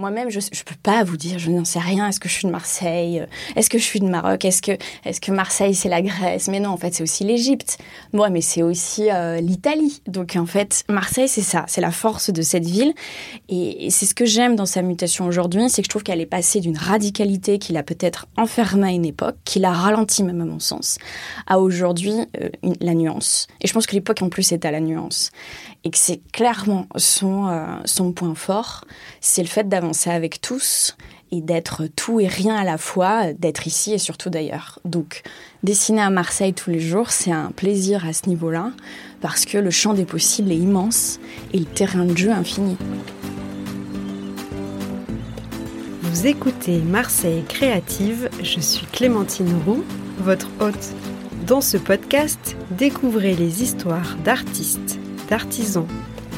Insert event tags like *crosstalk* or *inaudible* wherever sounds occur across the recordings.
Moi-même, je ne peux pas vous dire, je n'en sais rien. Est-ce que je suis de Marseille? Est-ce que je suis de Maroc? Est-ce que, Marseille, c'est la Grèce? Mais non, en fait, c'est aussi l'Égypte. Moi, mais c'est aussi euh, l'Italie. Donc, en fait, Marseille, c'est ça. C'est la force de cette ville. Et, c'est ce que j'aime dans sa mutation aujourd'hui, c'est que je trouve qu'elle est passée d'une radicalité qui l'a peut-être enfermée à une époque, qui l'a ralenti même à mon sens, à aujourd'hui euh, la nuance. Et je pense que l'époque, en plus, est à la nuance et que c'est clairement son, euh, son point fort, c'est le fait d'avancer avec tous et d'être tout et rien à la fois, d'être ici et surtout d'ailleurs. Donc, dessiner à Marseille tous les jours, c'est un plaisir à ce niveau-là, parce que le champ des possibles est immense et le terrain de jeu infini. Vous écoutez Marseille Créative, je suis Clémentine Roux, votre hôte. Dans ce podcast, découvrez les histoires d'artistes d'artisans,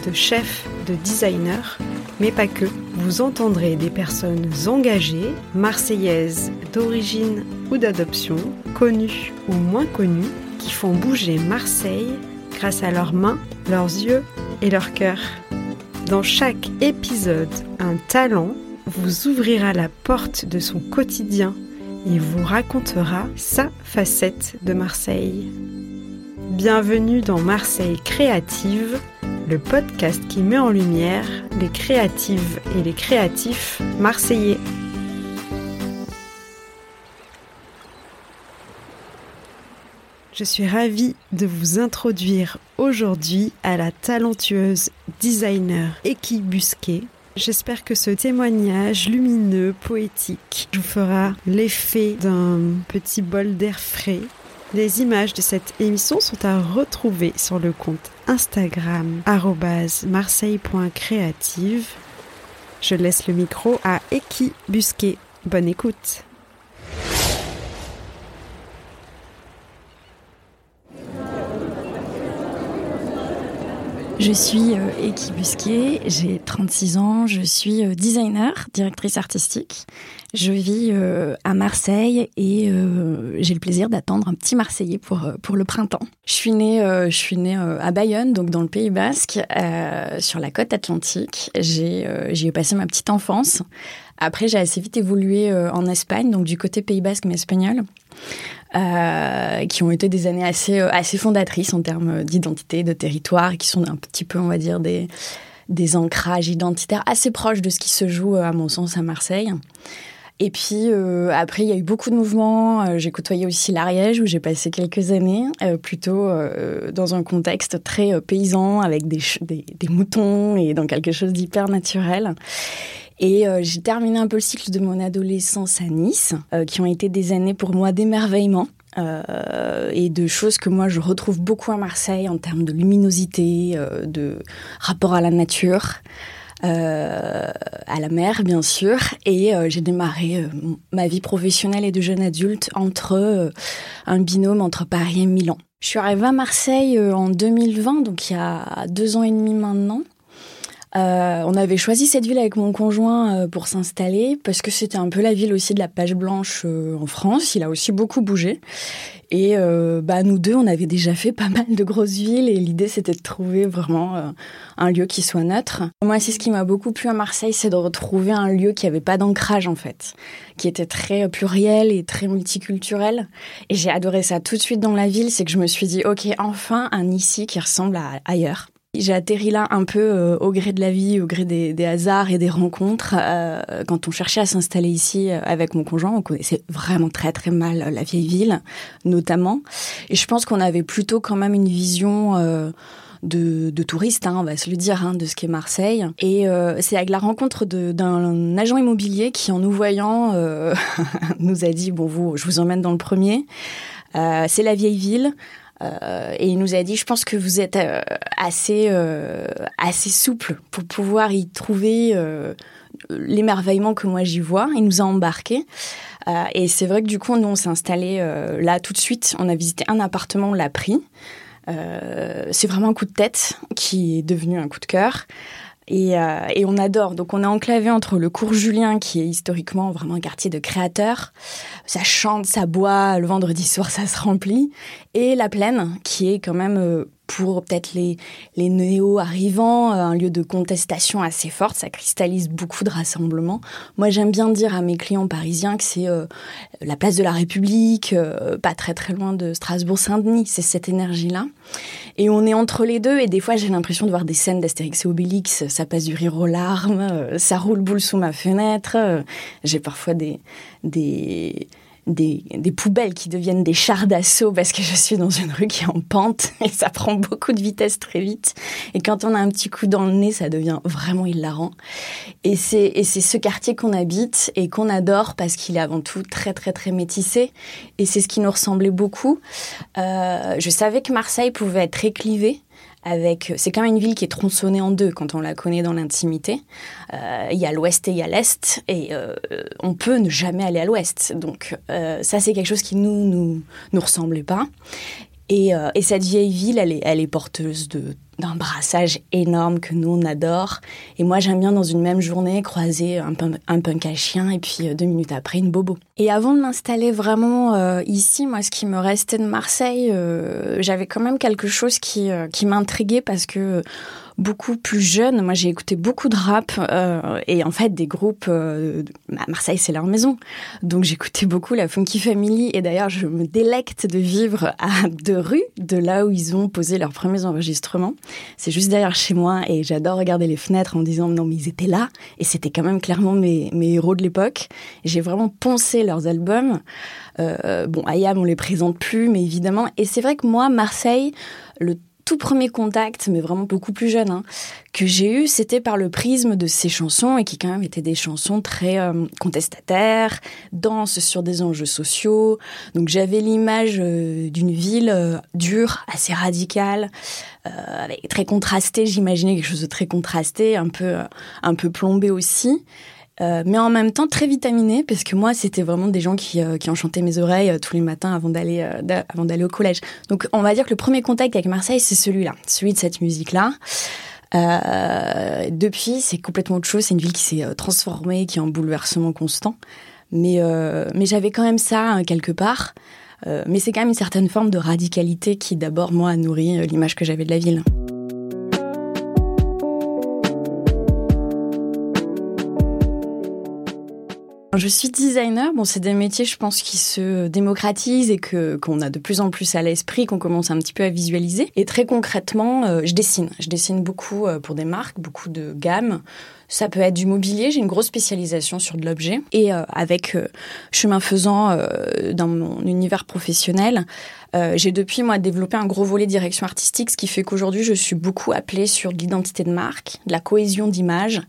de chefs, de designers, mais pas que. Vous entendrez des personnes engagées, marseillaises d'origine ou d'adoption, connues ou moins connues, qui font bouger Marseille grâce à leurs mains, leurs yeux et leur cœur. Dans chaque épisode, un talent vous ouvrira la porte de son quotidien et vous racontera sa facette de Marseille. Bienvenue dans Marseille Créative, le podcast qui met en lumière les créatives et les créatifs marseillais. Je suis ravie de vous introduire aujourd'hui à la talentueuse designer Eki Busquet. J'espère que ce témoignage lumineux, poétique, vous fera l'effet d'un petit bol d'air frais les images de cette émission sont à retrouver sur le compte Instagram marseille.creative. Je laisse le micro à Eki Busquet. Bonne écoute. Je suis euh, Eki Busquet, j'ai 36 ans, je suis euh, designer, directrice artistique. Je vis euh, à Marseille et j'ai le plaisir d'attendre un petit Marseillais pour, pour le printemps. Je suis née, je suis née à Bayonne, donc dans le Pays Basque, sur la côte atlantique. J'ai j'ai passé ma petite enfance. Après, j'ai assez vite évolué en Espagne, donc du côté Pays Basque mais espagnol. Euh, qui ont été des années assez, euh, assez fondatrices en termes d'identité, de territoire, qui sont un petit peu, on va dire, des, des ancrages identitaires assez proches de ce qui se joue, euh, à mon sens, à Marseille. Et puis après, il y a eu beaucoup de mouvements. j'ai côtoyé aussi l'Ariège où j'ai passé quelques années, plutôt dans un contexte très paysan avec des, des, moutons et dans quelque chose d'hyper naturel. Et euh, j'ai terminé un peu le cycle de mon adolescence à Nice, euh, qui ont été des années pour moi d'émerveillement. Euh, et de choses que moi je retrouve beaucoup à Marseille en termes de luminosité, de rapport à la nature, à la mer bien sûr. Et j'ai démarré ma vie professionnelle et de jeune adulte entre un binôme entre Paris et Milan. Je suis arrivée à Marseille en 2020, donc il y a deux ans et demi maintenant. Euh, on avait choisi cette ville avec mon conjoint euh, pour s'installer parce que c'était un peu la ville aussi de la page blanche euh, en France. Il a aussi beaucoup bougé. Et bah, nous deux, on avait déjà fait pas mal de grosses villes et l'idée c'était de trouver vraiment un lieu qui soit neutre. Moi, c'est ce qui m'a beaucoup plu à Marseille, c'est de retrouver un lieu qui avait pas d'ancrage en fait, qui était très pluriel et très multiculturel. Et j'ai adoré ça tout de suite dans la ville, c'est que je me suis dit, ok, enfin un ici qui ressemble à ailleurs. J'ai atterri là un peu euh, au gré de la vie, au gré des, hasards et des rencontres. Euh, quand on cherchait à s'installer ici euh, avec mon conjoint, on connaissait vraiment très très mal la vieille ville, notamment. Et je pense qu'on avait plutôt quand même une vision de, de touristes, hein, on va se le dire, hein, de ce qu'est Marseille. Et c'est avec la rencontre d'un agent immobilier qui, en nous voyant, *laughs* nous a dit bon vous, je vous emmène dans le premier. c'est la vieille ville. Euh, et il nous a dit, je pense que vous êtes euh, assez, euh, assez souple pour pouvoir y trouver l'émerveillement que moi j'y vois. Il nous a embarqués. et c'est vrai que du coup, nous, on s'est installé là tout de suite. On a visité un appartement, on l'a pris. c'est vraiment un coup de tête qui est devenu un coup de cœur. Euh, et, on adore. Donc on est enclavé entre le cours Julien, qui est historiquement vraiment un quartier de créateurs. Ça chante, ça boit, le vendredi soir ça se remplit. Et la plaine, qui est quand même... Euh, pour peut-être les, les néo-arrivants, un lieu de contestation assez forte. Ça cristallise beaucoup de rassemblements. Moi, j'aime bien dire à mes clients parisiens que c'est la place de la République, pas très très loin de Strasbourg-Saint-Denis. C'est cette énergie-là. Et on est entre les deux, et des fois, j'ai l'impression de voir des scènes d'Astérix et Obélix. Ça passe du rire aux larmes, ça roule boule sous ma fenêtre. J'ai parfois des, des, des, poubelles qui deviennent des chars d'assaut parce que je suis dans une rue qui est en pente *laughs* et ça prend beaucoup de vitesse très vite. Et quand on a un petit coup dans le nez, ça devient vraiment hilarant. Et c'est ce quartier qu'on habite et qu'on adore parce qu'il est avant tout très très très métissé. Et c'est ce qui nous ressemblait beaucoup. Euh, je savais que Marseille pouvait être très clivée avec. C'est quand même une ville qui est tronçonnée en deux quand on la connaît dans l'intimité. Euh, il y a l'ouest et il y a l'est, et euh, on peut ne jamais aller à l'ouest. Donc euh, ça, c'est quelque chose qui nous nous nous pas. Et, et cette vieille ville, elle est, elle est porteuse de d'un brassage énorme que nous on adore. Et moi j'aime bien dans une même journée croiser un, un punk à chien et puis euh, deux minutes après une bobo. Et avant de m'installer vraiment euh, ici, moi ce qui me restait de Marseille, euh, j'avais quand même quelque chose qui, qui m'intriguait parce que beaucoup plus jeune, moi j'ai écouté beaucoup de rap euh, et en fait des groupes. Euh, Marseille, c'est leur maison, donc j'écoutais beaucoup la Funky Family et d'ailleurs je me délecte de vivre à deux rues de là où ils ont posé leurs premiers enregistrements. C'est juste derrière chez moi et j'adore regarder les fenêtres en disant non mais ils étaient là et c'était quand même clairement mes, mes héros de l'époque. J'ai vraiment poncé leurs albums. Euh, bon, Ayam on les présente plus, mais évidemment. Et c'est vrai que moi Marseille, le tout premier contact, mais vraiment beaucoup plus jeune, hein, que j'ai eu, c'était par le prisme de ces chansons et qui quand même étaient des chansons très euh, contestataires, denses sur des enjeux sociaux. Donc j'avais l'image euh, d'une ville euh, dure, assez radicale, avec, très contrastée. J'imaginais quelque chose de très contrasté, un peu, un peu plombé aussi. Euh, mais en même temps très vitaminé parce que moi c'était vraiment des gens qui, euh, qui enchantaient mes oreilles euh, tous les matins avant d'aller avant d'aller au collège. Donc on va dire que le premier contact avec Marseille c'est celui-là, celui de cette musique là. depuis c'est complètement autre chose, c'est une ville qui s'est transformée, qui est en bouleversement constant. Mais mais j'avais quand même ça hein, quelque part. mais c'est quand même une certaine forme de radicalité qui d'abord moi a nourri l'image que j'avais de la ville. Je suis designer. Bon, c'est des métiers, je pense, qui se démocratisent et que qu'on a de plus en plus à l'esprit, qu'on commence un petit peu à visualiser. Et très concrètement, euh, je dessine. Je dessine beaucoup euh, pour des marques, beaucoup de gammes. Ça peut être du mobilier. J'ai une grosse spécialisation sur de l'objet. Et euh, avec chemin faisant dans mon univers professionnel, j'ai depuis moi développé un gros volet direction artistique, ce qui fait qu'aujourd'hui je suis beaucoup appelée sur de l'identité de marque, de la cohésion d'image.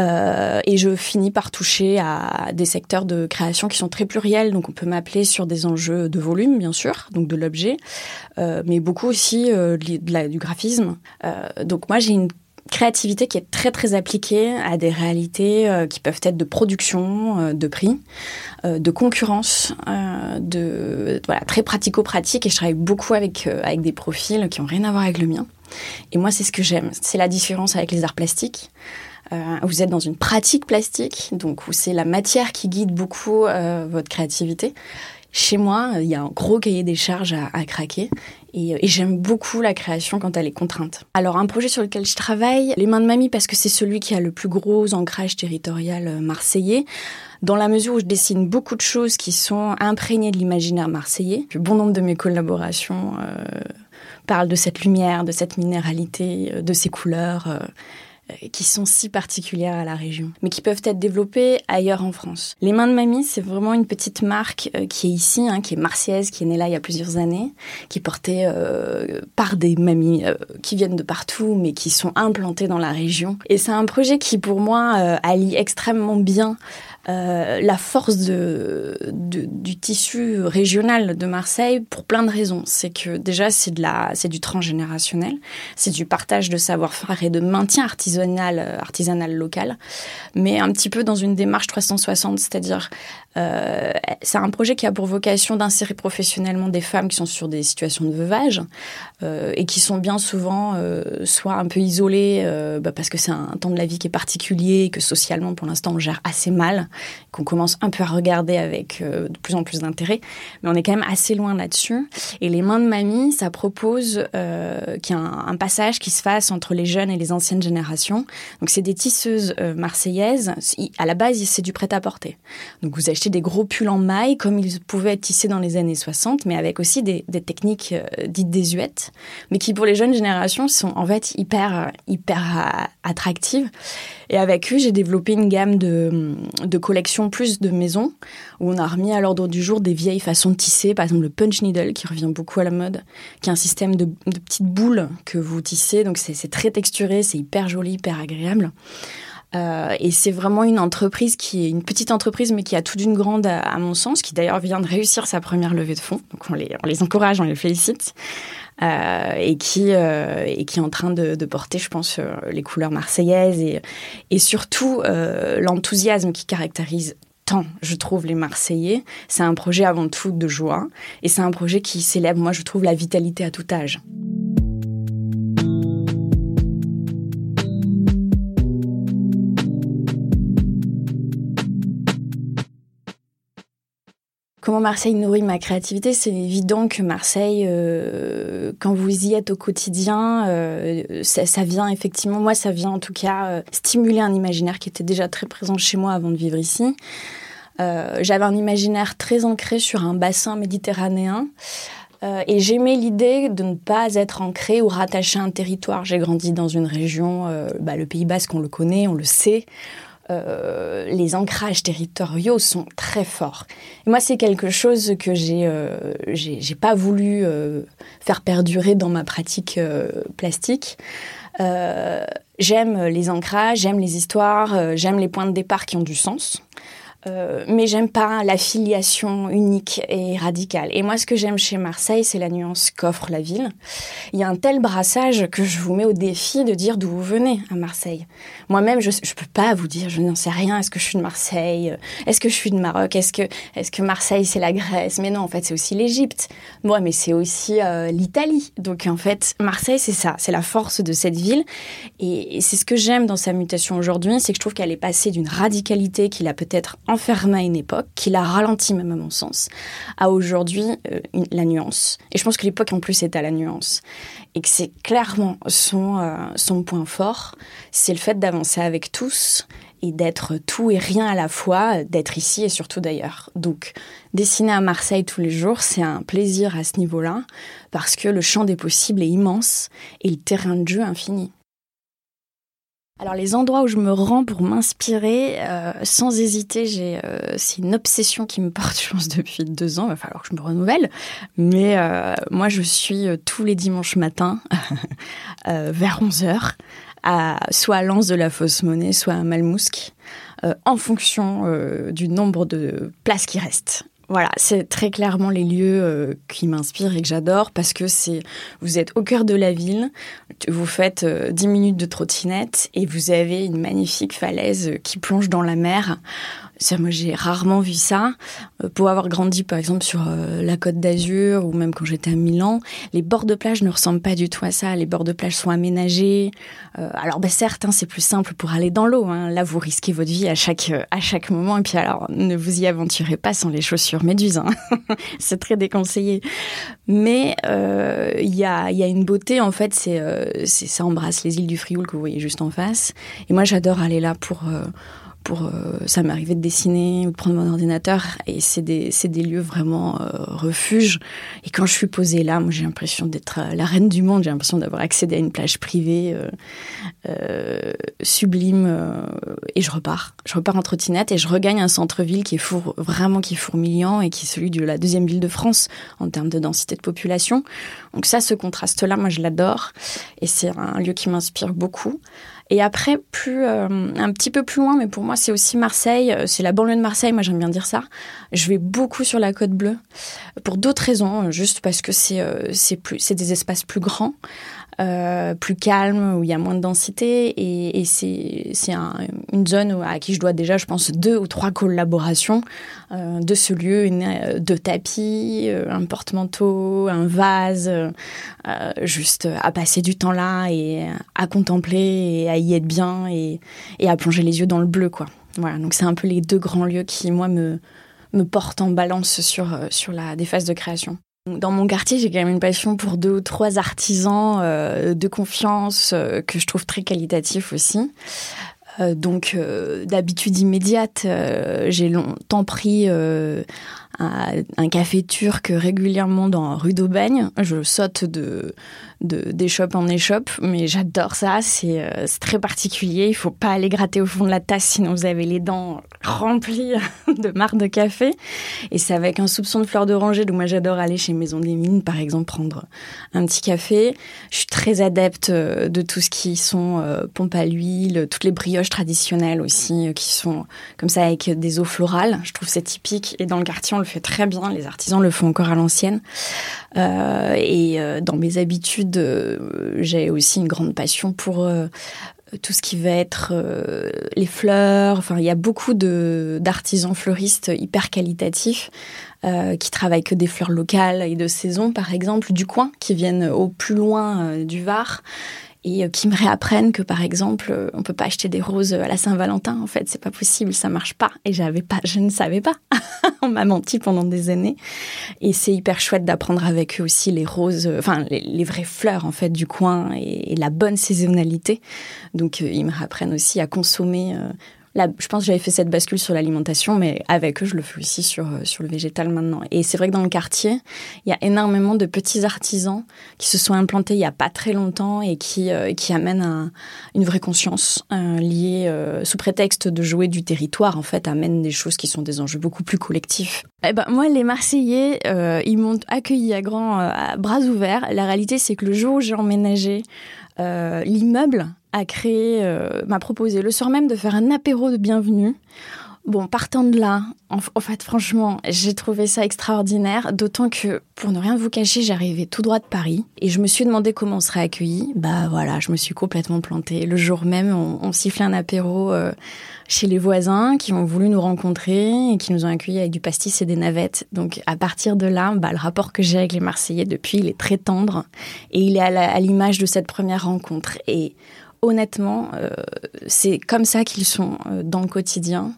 Euh, et je finis par toucher à des secteurs de création qui sont très pluriels. Donc on peut m'appeler sur des enjeux de volume, bien sûr, donc de l'objet, euh, mais beaucoup aussi euh, du graphisme. donc moi j'ai une créativité qui est très très appliquée à des réalités qui peuvent être de production, de prix, de concurrence, de voilà très pratico-pratique. Et je travaille beaucoup avec avec des profils qui ont rien à voir avec le mien. Et moi c'est ce que j'aime. C'est la différence avec les arts plastiques. Euh, vous êtes dans une pratique plastique, donc où c'est la matière qui guide beaucoup euh, votre créativité. Chez moi, il y a un gros cahier des charges à, craquer et, j'aime beaucoup la création quand elle est contrainte. Alors un projet sur lequel je travaille, Les Mains de Mamie, parce que c'est celui qui a le plus gros ancrage territorial euh, marseillais, dans la mesure où je dessine beaucoup de choses qui sont imprégnées de l'imaginaire marseillais. bon nombre de mes collaborations euh, parlent de cette lumière, de cette minéralité, de ces couleurs. Euh, euh, qui sont si particulières à la région, mais qui peuvent être développées ailleurs en France. Les Mains de Mamie, c'est vraiment une petite marque euh, qui est ici, hein, qui est marseillaise, qui est née là il y a plusieurs années, qui est portée euh, par des mamies qui viennent de partout, mais qui sont implantées dans la région. Et c'est un projet qui, pour moi, allie extrêmement bien euh, la force de, du tissu régional de Marseille pour plein de raisons. C'est que déjà c'est de du transgénérationnel, c'est du partage de savoir-faire et de maintien artisanal artisanal local, mais un petit peu dans une démarche 360, c'est-à-dire euh, c'est un projet qui a pour vocation d'insérer professionnellement des femmes qui sont sur des situations de veuvage euh, et qui sont bien souvent euh, soit un peu isolées bah, parce que c'est un temps de la vie qui est particulier et que socialement pour l'instant on gère assez mal qu'on commence un peu à regarder avec de plus en plus d'intérêt. Mais on est quand même assez loin là-dessus. Et les mains de mamie, ça propose qu'il y a un, passage qui se fasse entre les jeunes et les anciennes générations. Donc c'est des tisseuses marseillaises. À la base, c'est du prêt-à-porter. Donc vous achetez des gros pulls en maille comme ils pouvaient être tissés dans les années 60, mais avec aussi des, techniques dites désuètes, mais qui pour les jeunes générations sont en fait hyper, hyper euh, attractives. Et avec eux, j'ai développé une gamme de, de collections plus de maisons, où on a remis à l'ordre du jour des vieilles façons de tisser, par exemple le punch needle, qui revient beaucoup à la mode, qui est un système de, de petites boules que vous tissez, donc c'est très texturé, c'est hyper joli, hyper agréable. Euh, et c'est vraiment une entreprise qui est une petite entreprise, mais qui a tout d'une grande, à, mon sens, qui d'ailleurs vient de réussir sa première levée de fonds. Donc on les, on les encourage, on les félicite. Euh, et qui euh, et qui est en train de, de porter, je pense, euh, les couleurs marseillaises et, et surtout euh, l'enthousiasme qui caractérise tant, je trouve, les Marseillais. C'est un projet avant tout de joie et c'est un projet qui célèbre, moi, je trouve, la vitalité à tout âge. Comment Marseille nourrit ma créativité C'est évident que Marseille, euh, quand vous y êtes au quotidien, euh, ça, vient effectivement, moi ça vient en tout cas euh, stimuler un imaginaire qui était déjà très présent chez moi avant de vivre ici. J'avais un imaginaire très ancré sur un bassin méditerranéen. Et j'aimais l'idée de ne pas être ancré ou rattaché à un territoire. J'ai grandi dans une région, bah, le Pays Basque, on le connaît, on le sait. Euh, les ancrages territoriaux sont très forts. Et moi, c'est quelque chose que j'ai euh, j'ai pas voulu euh, faire perdurer dans ma pratique euh, plastique. J'aime les ancrages, j'aime les histoires, j'aime les points de départ qui ont du sens. Euh, mais j'aime pas l'affiliation unique et radicale. Et moi, ce que j'aime chez Marseille, c'est la nuance qu'offre la ville. Il y a un tel brassage que je vous mets au défi de dire d'où vous venez à Marseille. Moi-même, je ne peux pas vous dire, je n'en sais rien. Est-ce que je suis de Marseille? Est-ce que je suis de Maroc? Est-ce que, est que Marseille, c'est la Grèce? Mais non, en fait, c'est aussi l'Égypte. Moi, mais c'est aussi euh, l'Italie. Donc, en fait, Marseille, c'est ça. C'est la force de cette ville. Et, et c'est ce que j'aime dans sa mutation aujourd'hui, c'est que je trouve qu'elle est passée d'une radicalité qu'il a peut-être enfermé à une époque, qui l'a ralenti même à mon sens, à aujourd'hui euh, la nuance. Et je pense que l'époque en plus est à la nuance. Et que c'est clairement son, euh, son point fort, c'est le fait d'avancer avec tous et d'être tout et rien à la fois, d'être ici et surtout d'ailleurs. Donc, dessiner à Marseille tous les jours, c'est un plaisir à ce niveau-là, parce que le champ des possibles est immense et le terrain de jeu infini. Alors les endroits où je me rends pour m'inspirer, euh, sans hésiter, j'ai euh, c'est une obsession qui me porte, *laughs* je pense, depuis deux ans. Il va falloir que je me renouvelle. Mais euh, moi, je suis euh, tous les dimanches matins *laughs* vers 11 heures, à, soit à Lens de la Fausse Monnaie, soit à Malmousque, en fonction du nombre de places qui restent. Voilà, c'est très clairement les lieux euh, qui m'inspirent et que j'adore parce que c'est vous êtes au cœur de la ville, vous faites euh, 10 minutes de trottinette et vous avez une magnifique falaise qui plonge dans la mer. Ça, moi, j'ai rarement vu ça. Euh, pour avoir grandi, par exemple, sur euh, la Côte d'Azur ou même quand j'étais à Milan, les bords de plage ne ressemblent pas du tout à ça. Les bords de plage sont aménagés. Euh, alors, ben, certes, hein, c'est plus simple pour aller dans l'eau. Hein. Là, vous risquez votre vie à chaque à chaque moment. Et puis, alors, ne vous y aventurez pas sans les chaussures méduses. Hein. *laughs* c'est très déconseillé. Mais il euh, y, a, y a une beauté, en fait, c'est ça embrasse les îles du Frioul que vous voyez juste en face. Et moi, j'adore aller là pour pour euh, ça arrivé de dessiner ou de prendre mon ordinateur et c'est des des lieux vraiment euh, refuge et quand je suis posée là moi j'ai l'impression d'être euh, la reine du monde. J'ai l'impression d'avoir accédé à une plage privée euh, euh, sublime et je repars. Je repars en trottinette et je regagne un centre-ville qui est four, vraiment qui est fourmillant et qui est celui de la deuxième ville de France en termes de densité de population. Donc ça ce contraste là moi je l'adore et c'est un lieu qui m'inspire beaucoup et après, plus euh, un petit peu plus loin, mais pour moi c'est aussi Marseille, euh, c'est la banlieue de Marseille, moi j'aime bien dire ça. Je vais beaucoup sur la côte bleue pour d'autres raisons, juste parce que c'est euh, c'est plus c'est des espaces plus grands. Euh, plus calme, où il y a moins de densité. Et, et c'est un, une zone à qui je dois déjà, je pense, deux ou trois collaborations euh, de ce lieu, euh, de tapis, un porte-manteau, un vase, juste à passer du temps là et à contempler et à y être bien et, et à plonger les yeux dans le bleu, quoi. Voilà, donc c'est un peu les deux grands lieux qui, moi, me, me portent en balance sur, sur la, des phases de création. Dans mon quartier, j'ai quand même une passion pour deux ou trois artisans euh, de confiance euh, que je trouve très qualitatifs aussi. Euh, donc, d'habitude immédiate, j'ai longtemps pris un café turc régulièrement dans rue d'Aubagne. Je saute de, d'échoppe en échoppe, mais j'adore ça. C'est, euh, c'est très particulier. Il faut pas aller gratter au fond de la tasse, sinon vous avez les dents remplies *laughs* de marc de café. Et c'est avec un soupçon de fleur d'oranger. Donc moi, j'adore aller chez Maison des Mines, par exemple, prendre un petit café. Je suis très adepte euh, de tout ce qui sont euh, pompes à l'huile, toutes les brioches traditionnelles aussi, qui sont comme ça avec des eaux florales. Je trouve c'est typique. Et dans le quartier, le fait très bien. Les artisans le font encore à l'ancienne. Euh, et euh, dans mes habitudes, euh, j'ai aussi une grande passion pour tout ce qui va être les fleurs. Enfin, il y a beaucoup d'artisans fleuristes hyper qualitatifs qui travaillent que des fleurs locales et de saison, par exemple, du coin, qui viennent au plus loin du Var et euh, qui me réapprennent que par exemple euh, on peut pas acheter des roses à la Saint-Valentin en fait c'est pas possible ça marche pas. Et j'avais pas je ne savais pas. *laughs* On m'a menti pendant des années. Et c'est hyper chouette d'apprendre avec eux aussi les roses euh, enfin les, vraies fleurs en fait du coin et, la bonne saisonnalité. Donc ils me réapprennent aussi à consommer Je pense que j'avais fait cette bascule sur l'alimentation, mais avec eux, je le fais aussi sur, euh, sur le végétal maintenant. Et c'est vrai que dans le quartier, il y a énormément de petits artisans qui se sont implantés il n'y a pas très longtemps et qui, euh, qui amènent une vraie conscience euh, liée, sous prétexte de jouer du territoire, en fait, amènent des choses qui sont des enjeux beaucoup plus collectifs. Eh ben, moi, les Marseillais, ils m'ont accueilli à grands bras ouverts. La réalité, c'est que le jour où j'ai emménagé, l'immeuble a créé, euh, m'a proposé le soir même de faire un apéro de bienvenue. Bon, partant de là, en, fait, franchement, j'ai trouvé ça extraordinaire, d'autant que, pour ne rien vous cacher, j'arrivais tout droit de Paris et je me suis demandé comment on serait accueilli. Bah voilà, je me suis complètement plantée. Le jour même, on, sifflait un apéro euh, chez les voisins qui ont voulu nous rencontrer et qui nous ont accueillis avec du pastis et des navettes. Donc, à partir de là, bah, le rapport que j'ai avec les Marseillais depuis, il est très tendre et il est à l'image de cette première rencontre. Et honnêtement, euh, c'est comme ça qu'ils sont euh, dans le quotidien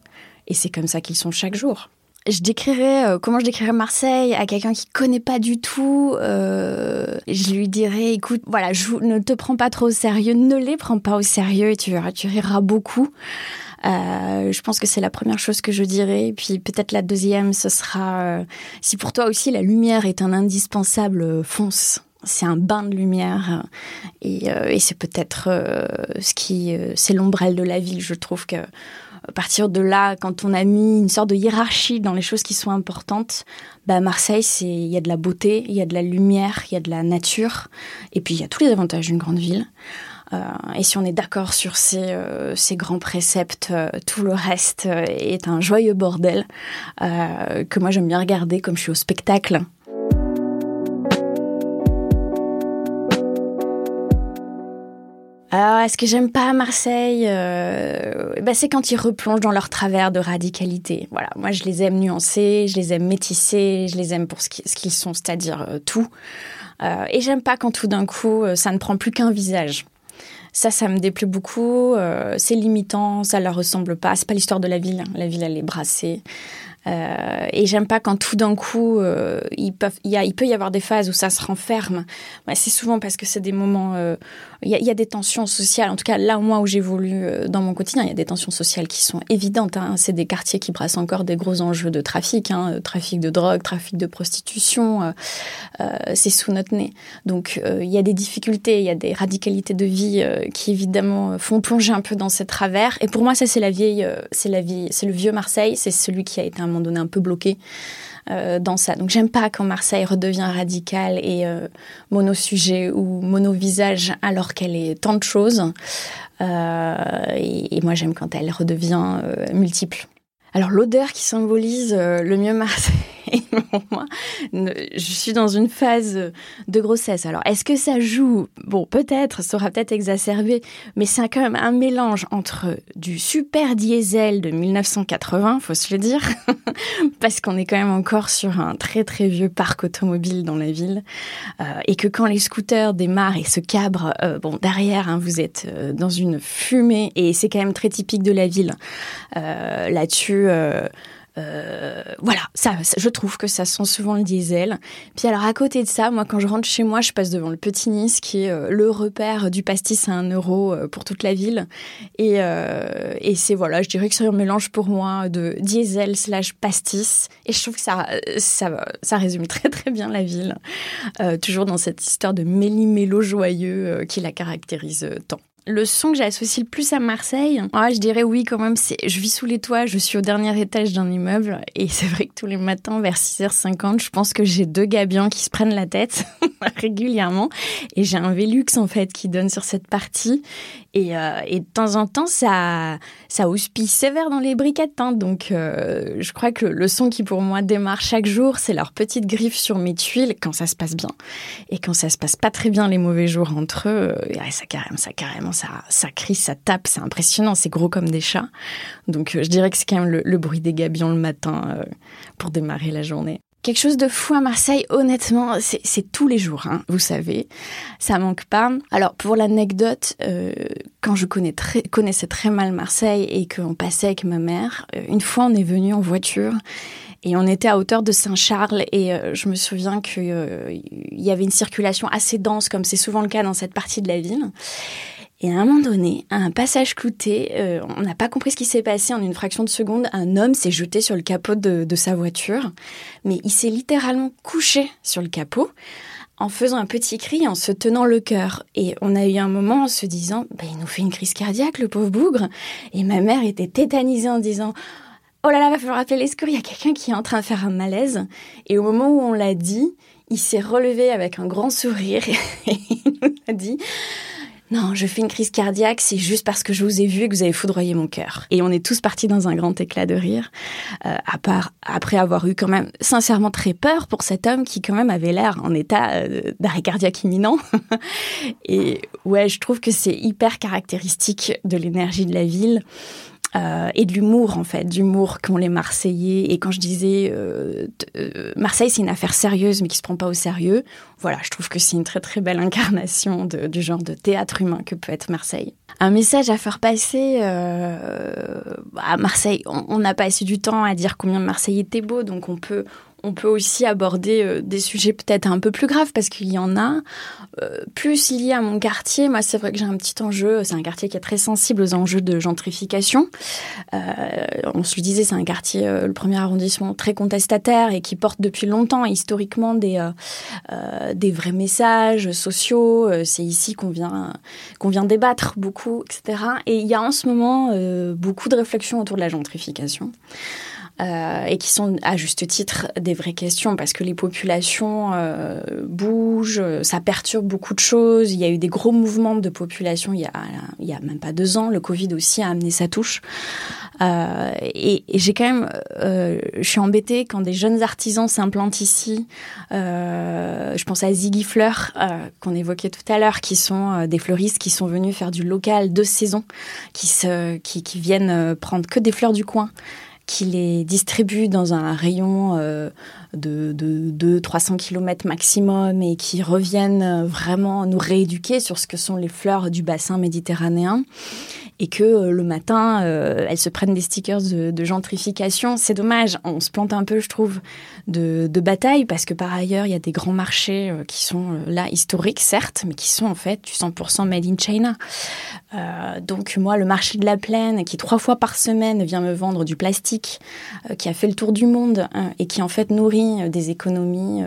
et c'est comme ça qu'ils sont chaque jour. Je décrirais euh, comment je décrirais Marseille à quelqu'un qui connaît pas du tout. je lui dirais, écoute, voilà, ne te prends pas trop au sérieux, ne les prends pas au sérieux et tu tu riras beaucoup. je pense que c'est la première chose que je dirais. Puis peut-être la deuxième, ce sera si pour toi aussi la lumière est un indispensable, fonce c'est un bain de lumière et, euh, c'est peut-être euh, ce qui euh, c'est l'ombrelle de la ville je trouve que à partir de là quand on a mis une sorte de hiérarchie dans les choses qui sont importantes bah Marseille c'est il y a de la beauté il y a de la lumière il y a de la nature et puis il y a tous les avantages d'une grande ville et si on est d'accord sur ces, ces, grands préceptes, tout le reste est un joyeux bordel que moi j'aime bien regarder comme je suis au spectacle. Alors, est-ce que j'aime pas Marseille euh, bah, C'est quand ils replongent dans leur travers de radicalité. Voilà, moi je les aime nuancés, je les aime métissés, je les aime pour ce qu'ils sont, c'est-à-dire euh, tout. Euh, et j'aime pas quand tout d'un coup ça ne prend plus qu'un visage. Ça, ça me déplaît beaucoup. c'est limitant, ça leur ressemble pas. C'est pas l'histoire de la ville. Hein. La ville, elle est brassée. Euh, et j'aime pas quand tout d'un coup, euh, il, peut y avoir des phases où ça se renferme. C'est souvent parce que c'est des moments, euh, il, y a, il y, a, des tensions sociales. En tout cas, là, moi, où j'évolue euh, dans mon quotidien, il y a des tensions sociales qui sont évidentes. Hein. C'est des quartiers qui brassent encore des gros enjeux de trafic, hein, trafic de drogue, trafic de prostitution. c'est sous notre nez. Donc, il y a des difficultés, il y a des radicalités de vie qui, évidemment, font plonger un peu dans ces travers. Et pour moi, ça, c'est la vieille, c'est la vie, c'est le vieux Marseille. C'est celui qui a été un moment donné un peu bloqué euh, dans ça. Donc j'aime pas quand Marseille redevient radicale et euh, mono-sujet ou mono-visage alors qu'elle est tant de choses. Euh, et, moi j'aime quand elle redevient multiple. Alors l'odeur qui symbolise le mieux Marseille. *laughs* moi. Je suis dans une phase de grossesse. Alors, est-ce que ça joue? Bon, peut-être, ça aura peut-être exacerbé, mais c'est quand même un mélange entre du super diesel de 1980, faut se le dire, *laughs* parce qu'on est quand même encore sur un très très vieux parc automobile dans la ville, euh, et que quand les scooters démarrent et se cabrent, euh, bon, derrière, hein, vous êtes euh, dans une fumée, et c'est quand même très typique de la ville. Là-dessus, euh, voilà, ça, je trouve que ça sent souvent le diesel. Puis alors à côté de ça, moi quand je rentre chez moi, je passe devant le Petit Nice qui est euh, le repère du pastis à un euro euh, pour toute la ville. Et, et c'est voilà, je dirais que c'est un mélange pour moi de diesel slash pastis. Et je trouve que ça, ça, ça résume très très bien la ville. toujours dans cette histoire de méli-mélo joyeux qui la caractérise tant. Le son que j'associe le plus à Marseille, je dirais oui quand même, c'est je vis sous les toits, je suis au dernier étage d'un immeuble. Et c'est vrai que tous les matins vers 6h50, je pense que j'ai deux gabions qui se prennent la tête *laughs* régulièrement. Et j'ai un Velux en fait qui donne sur cette partie et, euh, et, de temps en temps, ça, ça houspille sévère dans les briquettes. Hein. Donc, euh, je crois que le son qui, pour moi, démarre chaque jour, c'est leur petite griffe sur mes tuiles quand ça se passe bien. Et quand ça se passe pas très bien, les mauvais jours entre eux, euh, ça carrément, ça carrément, ça, ça crie, ça tape, c'est impressionnant, c'est gros comme des chats. Donc, je dirais que c'est quand même le, le, bruit des gabions le matin pour démarrer la journée. Quelque chose de fou à Marseille, honnêtement, c'est tous les jours, hein, vous savez. Ça manque pas. Alors, pour l'anecdote, euh, quand je connaissais très mal Marseille et qu'on passait avec ma mère, euh, une fois on est venu en voiture et on était à hauteur de Saint-Charles et euh, je me souviens qu'il y avait une circulation assez dense, comme c'est souvent le cas dans cette partie de la ville. Et à un moment donné, à un passage clouté, euh, on n'a pas compris ce qui s'est passé en une fraction de seconde. Un homme s'est jeté sur le capot de, sa voiture, mais il s'est littéralement couché sur le capot en faisant un petit cri, en se tenant le cœur. Et on a eu un moment en se disant, bah, il nous fait une crise cardiaque, le pauvre bougre. Et ma mère était tétanisée en disant, oh là là, va falloir appeler les secours, il y a quelqu'un qui est en train de faire un malaise. Et au moment où on l'a dit, il s'est relevé avec un grand sourire *laughs* et il nous a dit, non, je fais une crise cardiaque, c'est juste parce que je vous ai vu et que vous avez foudroyé mon cœur. Et on est tous partis dans un grand éclat de rire, euh, à part après avoir eu quand même sincèrement très peur pour cet homme qui quand même avait l'air en état euh, d'arrêt cardiaque imminent. *laughs* et ouais, je trouve que c'est hyper caractéristique de l'énergie de la ville. Euh, et de l'humour en fait, d'humour qu'ont les Marseillais. Et quand je disais euh, euh, Marseille, c'est une affaire sérieuse mais qui se prend pas au sérieux, voilà, je trouve que c'est une très très belle incarnation de, du genre de théâtre humain que peut être Marseille. Un message à faire passer à Marseille. On n'a pas assez du temps à dire combien Marseille était beau, donc on peut on peut aussi aborder euh, des sujets peut-être un peu plus graves parce qu'il y en a. Euh, plus liés à mon quartier, moi c'est vrai que j'ai un petit enjeu, c'est un quartier qui est très sensible aux enjeux de gentrification. Euh, on se le disait, c'est un quartier, le premier arrondissement, très contestataire et qui porte depuis longtemps historiquement des, des vrais messages sociaux. c'est ici qu'on vient, qu'on vient débattre beaucoup, etc. Et il y a en ce moment beaucoup de réflexions autour de la gentrification. Euh, et qui sont à juste titre des vraies questions parce que les populations euh, bougent, ça perturbe beaucoup de choses. Il y a eu des gros mouvements de population il y a, il y a même pas deux ans. Le Covid aussi a amené sa touche. Euh, et, j'ai quand même, euh, je suis embêtée quand des jeunes artisans s'implantent ici. Euh, je pense à Ziggy Fleur qu'on évoquait tout à l'heure, qui sont des fleuristes qui sont venus faire du local de saison, qui se, qui viennent prendre que des fleurs du coin qui les distribue dans un rayon euh, de, de, 200-300 km maximum et qui reviennent vraiment nous rééduquer sur ce que sont les fleurs du bassin méditerranéen et que euh, le matin, euh, elles se prennent des stickers de, gentrification. C'est dommage, on se plante un peu, je trouve, de, bataille parce que par ailleurs, il y a des grands marchés qui sont là historiques, certes, mais qui sont en fait du 100% made in China. donc moi, le marché de la plaine, qui trois fois par semaine vient me vendre du plastique euh, qui a fait le tour du monde hein, et qui en fait nourrit euh, des économies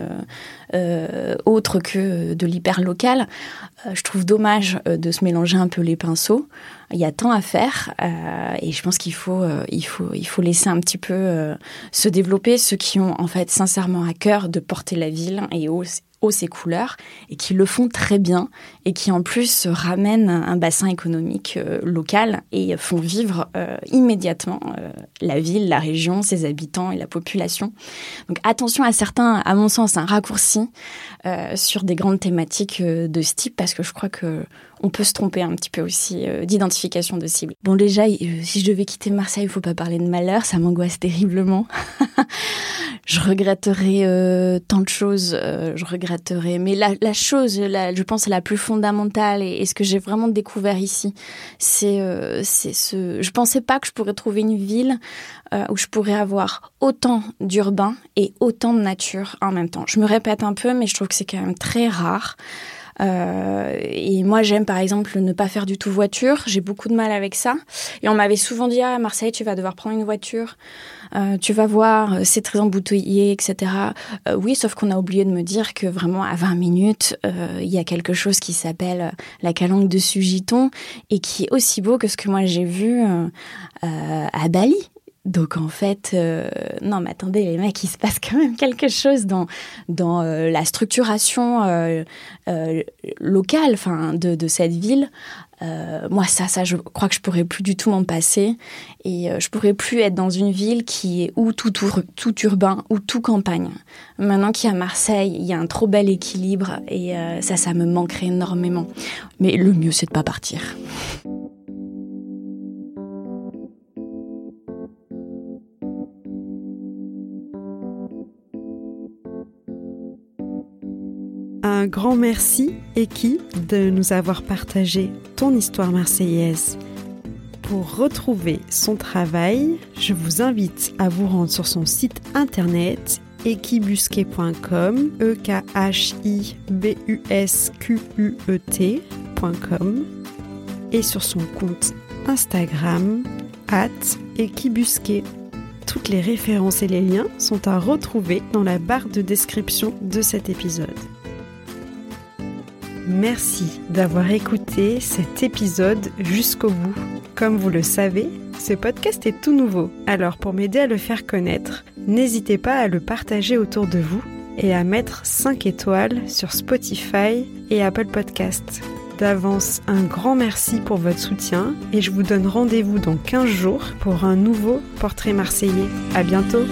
euh, autres que de l'hyper local. je trouve dommage de se mélanger un peu les pinceaux. Il y a tant à faire et je pense qu'il faut, il faut, il faut laisser un petit peu se développer ceux qui ont en fait sincèrement à cœur de porter la ville et ses couleurs et qui le font très bien et qui en plus ramènent un bassin économique euh, local et font vivre euh, immédiatement euh, la ville, la région, ses habitants et la population. Donc attention à certains, à mon sens, un raccourci sur des grandes thématiques de ce type parce que je crois que on peut se tromper un petit peu aussi d'identification de cible. Bon déjà, si je devais quitter Marseille, il faut pas parler de malheur, ça m'angoisse terriblement. *laughs* je regretterais euh, tant de choses, euh, je regretterais. Mais la, chose, je pense, la plus fondamentale et, ce que j'ai vraiment découvert ici, c'est euh, c'est ce. Je pensais pas que je pourrais trouver une ville euh, où je pourrais avoir autant d'urbain et autant de nature en même temps. Je me répète un peu, mais je trouve que c'est quand même très rare. Euh, et moi, j'aime par exemple ne pas faire du tout voiture. J'ai beaucoup de mal avec ça. Et on m'avait souvent dit ah, Marseille, tu vas devoir prendre une voiture. Euh, tu vas voir, euh, c'est très embouteillé, etc. Euh, oui, sauf qu'on a oublié de me dire que vraiment à 20 minutes, euh, il y a quelque chose qui s'appelle la calanque de Sugiton et qui est aussi beau que ce que moi j'ai vu à Bali. Donc en fait, euh, non mais attendez les mecs, il se passe quand même quelque chose dans dans euh, la structuration euh, locale, de, de cette ville. moi ça, ça, je crois que je pourrais plus du tout m'en passer et je pourrais plus être dans une ville qui est ou tout, tout, tout urbain ou tout campagne. Maintenant qu'il y a Marseille, il y a un trop bel équilibre et ça, ça me manquerait énormément. Mais le mieux c'est de pas partir. Un grand merci, Eki, de nous avoir partagé ton histoire marseillaise. Pour retrouver son travail, je vous invite à vous rendre sur son site internet ekibusquet.com, e k h i b u s q u e et sur son compte Instagram at ekibusquet. Toutes les références et les liens sont à retrouver dans la barre de description de cet épisode. Merci d'avoir écouté cet épisode jusqu'au bout. Comme vous le savez, ce podcast est tout nouveau, alors pour m'aider à le faire connaître, n'hésitez pas à le partager autour de vous et à mettre 5 étoiles sur Spotify et Apple Podcasts. D'avance, un grand merci pour votre soutien et je vous donne rendez-vous dans 15 jours pour un nouveau portrait marseillais. À bientôt!